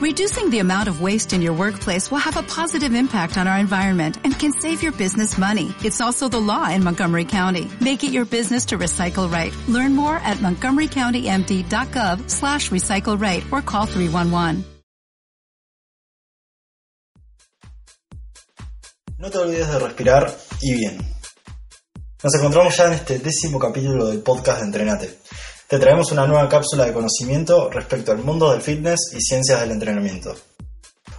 Reducing the amount of waste in your workplace will have a positive impact on our environment and can save your business money. It's also the law in Montgomery County. Make it your business to recycle right. Learn more at montgomerycountymd.gov slash recycle right or call 311. No te olvides de respirar y bien. Nos encontramos ya en este décimo capítulo del podcast de Entrenate. Te traemos una nueva cápsula de conocimiento respecto al mundo del fitness y ciencias del entrenamiento.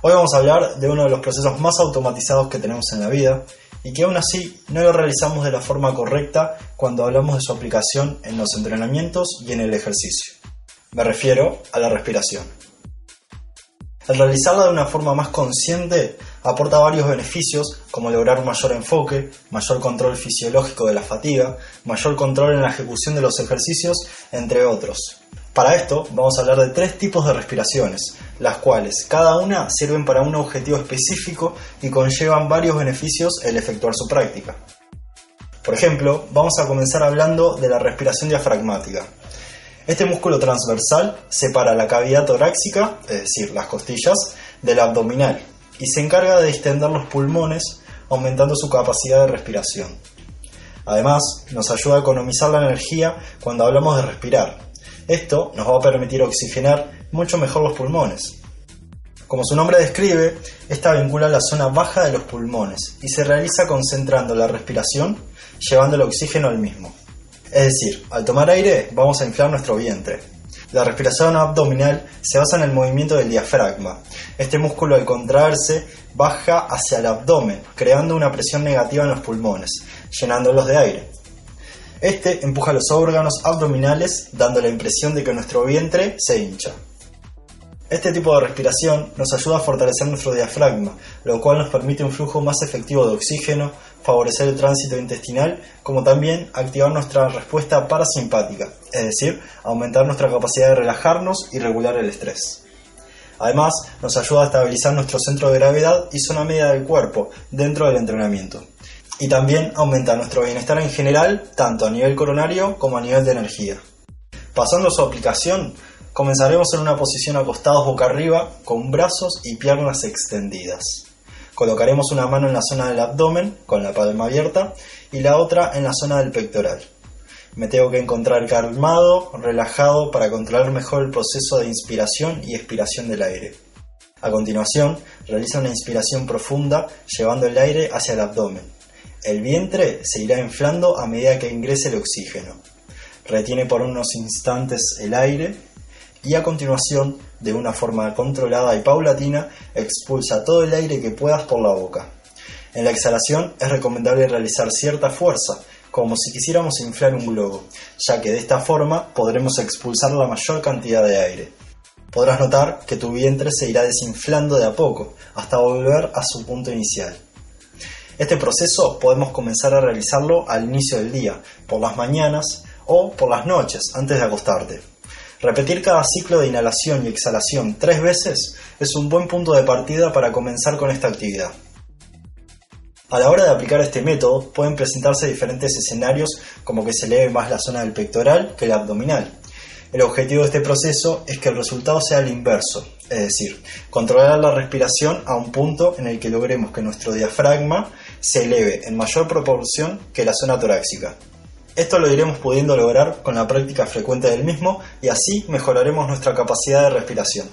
Hoy vamos a hablar de uno de los procesos más automatizados que tenemos en la vida y que aún así no lo realizamos de la forma correcta cuando hablamos de su aplicación en los entrenamientos y en el ejercicio. Me refiero a la respiración. Al realizarla de una forma más consciente, aporta varios beneficios como lograr un mayor enfoque, mayor control fisiológico de la fatiga, mayor control en la ejecución de los ejercicios, entre otros. Para esto vamos a hablar de tres tipos de respiraciones, las cuales cada una sirven para un objetivo específico y conllevan varios beneficios el efectuar su práctica. Por ejemplo, vamos a comenzar hablando de la respiración diafragmática. Este músculo transversal separa la cavidad torácica, es decir, las costillas, del abdominal y se encarga de extender los pulmones, aumentando su capacidad de respiración. Además, nos ayuda a economizar la energía cuando hablamos de respirar. Esto nos va a permitir oxigenar mucho mejor los pulmones. Como su nombre describe, esta vincula la zona baja de los pulmones y se realiza concentrando la respiración, llevando el oxígeno al mismo. Es decir, al tomar aire vamos a inflar nuestro vientre. La respiración abdominal se basa en el movimiento del diafragma. Este músculo al contraerse baja hacia el abdomen, creando una presión negativa en los pulmones, llenándolos de aire. Este empuja los órganos abdominales dando la impresión de que nuestro vientre se hincha. Este tipo de respiración nos ayuda a fortalecer nuestro diafragma, lo cual nos permite un flujo más efectivo de oxígeno, favorecer el tránsito intestinal, como también activar nuestra respuesta parasimpática, es decir, aumentar nuestra capacidad de relajarnos y regular el estrés. Además, nos ayuda a estabilizar nuestro centro de gravedad y zona media del cuerpo dentro del entrenamiento. Y también aumenta nuestro bienestar en general, tanto a nivel coronario como a nivel de energía. Pasando a su aplicación, Comenzaremos en una posición acostados boca arriba, con brazos y piernas extendidas. Colocaremos una mano en la zona del abdomen, con la palma abierta, y la otra en la zona del pectoral. Me tengo que encontrar calmado, relajado, para controlar mejor el proceso de inspiración y expiración del aire. A continuación, realiza una inspiración profunda, llevando el aire hacia el abdomen. El vientre se irá inflando a medida que ingrese el oxígeno. Retiene por unos instantes el aire y a continuación, de una forma controlada y paulatina, expulsa todo el aire que puedas por la boca. En la exhalación es recomendable realizar cierta fuerza, como si quisiéramos inflar un globo, ya que de esta forma podremos expulsar la mayor cantidad de aire. Podrás notar que tu vientre se irá desinflando de a poco, hasta volver a su punto inicial. Este proceso podemos comenzar a realizarlo al inicio del día, por las mañanas o por las noches, antes de acostarte. Repetir cada ciclo de inhalación y exhalación tres veces es un buen punto de partida para comenzar con esta actividad. A la hora de aplicar este método pueden presentarse diferentes escenarios como que se eleve más la zona del pectoral que la abdominal. El objetivo de este proceso es que el resultado sea el inverso, es decir, controlar la respiración a un punto en el que logremos que nuestro diafragma se eleve en mayor proporción que la zona torácica. Esto lo iremos pudiendo lograr con la práctica frecuente del mismo y así mejoraremos nuestra capacidad de respiración.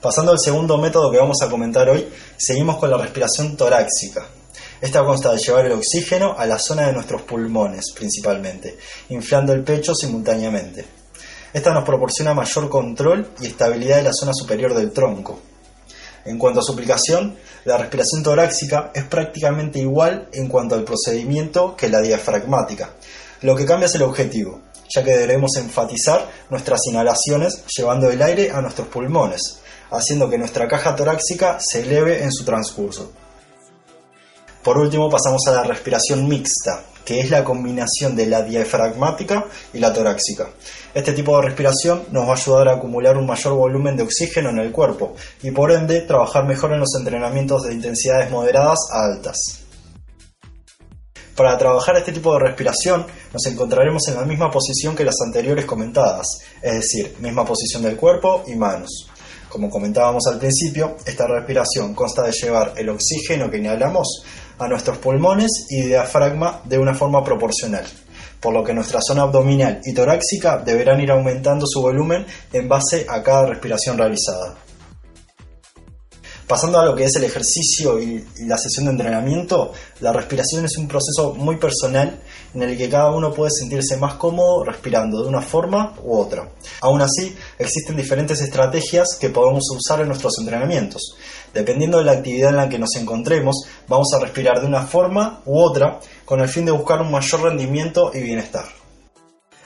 Pasando al segundo método que vamos a comentar hoy, seguimos con la respiración torácica. Esta consta de llevar el oxígeno a la zona de nuestros pulmones principalmente, inflando el pecho simultáneamente. Esta nos proporciona mayor control y estabilidad de la zona superior del tronco. En cuanto a su aplicación, la respiración torácica es prácticamente igual en cuanto al procedimiento que la diafragmática. Lo que cambia es el objetivo, ya que debemos enfatizar nuestras inhalaciones llevando el aire a nuestros pulmones, haciendo que nuestra caja torácica se eleve en su transcurso. Por último pasamos a la respiración mixta, que es la combinación de la diafragmática y la torácica. Este tipo de respiración nos va a ayudar a acumular un mayor volumen de oxígeno en el cuerpo y por ende trabajar mejor en los entrenamientos de intensidades moderadas a altas. Para trabajar este tipo de respiración nos encontraremos en la misma posición que las anteriores comentadas, es decir, misma posición del cuerpo y manos. Como comentábamos al principio, esta respiración consta de llevar el oxígeno que inhalamos a nuestros pulmones y diafragma de una forma proporcional, por lo que nuestra zona abdominal y torácica deberán ir aumentando su volumen en base a cada respiración realizada. Pasando a lo que es el ejercicio y, la sesión de entrenamiento, la respiración es un proceso muy personal en el que cada uno puede sentirse más cómodo respirando de una forma u otra. Aún así, existen diferentes estrategias que podemos usar en nuestros entrenamientos. Dependiendo de la actividad en la que nos encontremos, vamos a respirar de una forma u otra con el fin de buscar un mayor rendimiento y bienestar.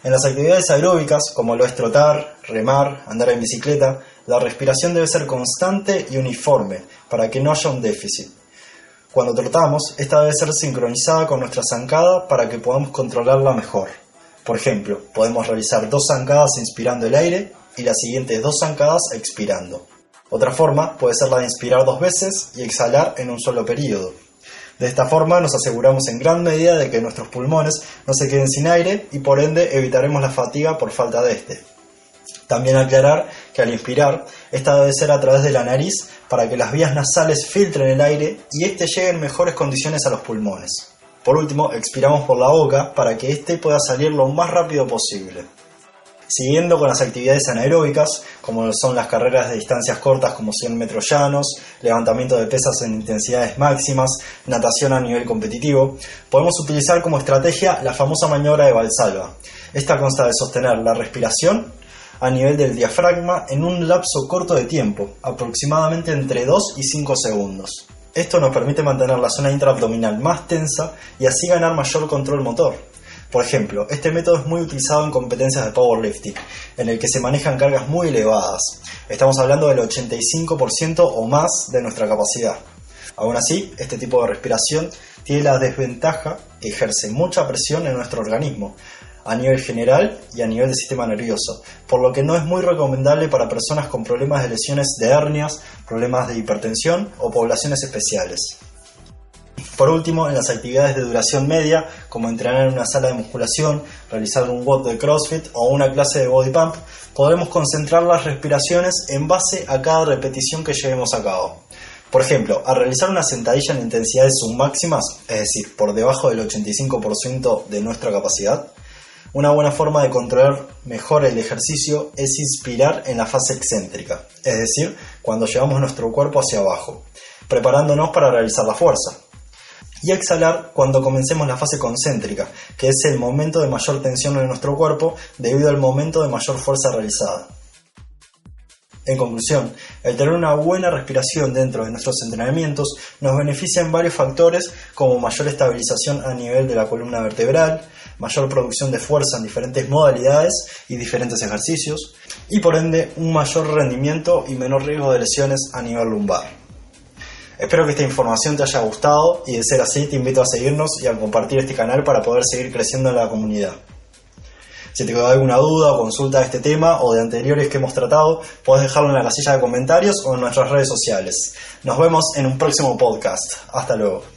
En las actividades aeróbicas, como lo es trotar, remar, andar en bicicleta, la respiración debe ser constante y uniforme para que no haya un déficit. Cuando trotamos, esta debe ser sincronizada con nuestra zancada para que podamos controlarla mejor. Por ejemplo, podemos realizar dos zancadas inspirando el aire y las siguientes dos zancadas expirando. Otra forma puede ser la de inspirar dos veces y exhalar en un solo periodo. De esta forma nos aseguramos en gran medida de que nuestros pulmones no se queden sin aire y por ende evitaremos la fatiga por falta de este. También aclarar que al inspirar, esta debe ser a través de la nariz para que las vías nasales filtren el aire y éste llegue en mejores condiciones a los pulmones. Por último, expiramos por la boca para que éste pueda salir lo más rápido posible. Siguiendo con las actividades anaeróbicas, como son las carreras de distancias cortas como 100 metros llanos, levantamiento de pesas en intensidades máximas, natación a nivel competitivo, podemos utilizar como estrategia la famosa maniobra de Valsalva. Esta consta de sostener la respiración a nivel del diafragma en un lapso corto de tiempo, aproximadamente entre 2 y 5 segundos. Esto nos permite mantener la zona intraabdominal más tensa y así ganar mayor control motor. Por ejemplo, este método es muy utilizado en competencias de powerlifting, en el que se manejan cargas muy elevadas. Estamos hablando del 85% o más de nuestra capacidad. Aún así, este tipo de respiración tiene la desventaja que ejerce mucha presión en nuestro organismo, a nivel general y a nivel del sistema nervioso, por lo que no es muy recomendable para personas con problemas de lesiones de hernias, problemas de hipertensión o poblaciones especiales. Por último, en las actividades de duración media, como entrenar en una sala de musculación, realizar un WOD de CrossFit o una clase de body pump, podremos concentrar las respiraciones en base a cada repetición que llevemos a cabo. Por ejemplo, al realizar una sentadilla en intensidades submáximas, es decir, por debajo del 85% de nuestra capacidad, una buena forma de controlar mejor el ejercicio es inspirar en la fase excéntrica, es decir, cuando llevamos nuestro cuerpo hacia abajo, preparándonos para realizar la fuerza. Y exhalar cuando comencemos la fase concéntrica, que es el momento de mayor tensión en nuestro cuerpo debido al momento de mayor fuerza realizada. En conclusión, el tener una buena respiración dentro de nuestros entrenamientos nos beneficia en varios factores como mayor estabilización a nivel de la columna vertebral, mayor producción de fuerza en diferentes modalidades y diferentes ejercicios, y por ende un mayor rendimiento y menor riesgo de lesiones a nivel lumbar. Espero que esta información te haya gustado y de ser así te invito a seguirnos y a compartir este canal para poder seguir creciendo en la comunidad. Si te quedó alguna duda o consulta de este tema o de anteriores que hemos tratado, puedes dejarlo en la casilla de comentarios o en nuestras redes sociales. Nos vemos en un próximo podcast. Hasta luego.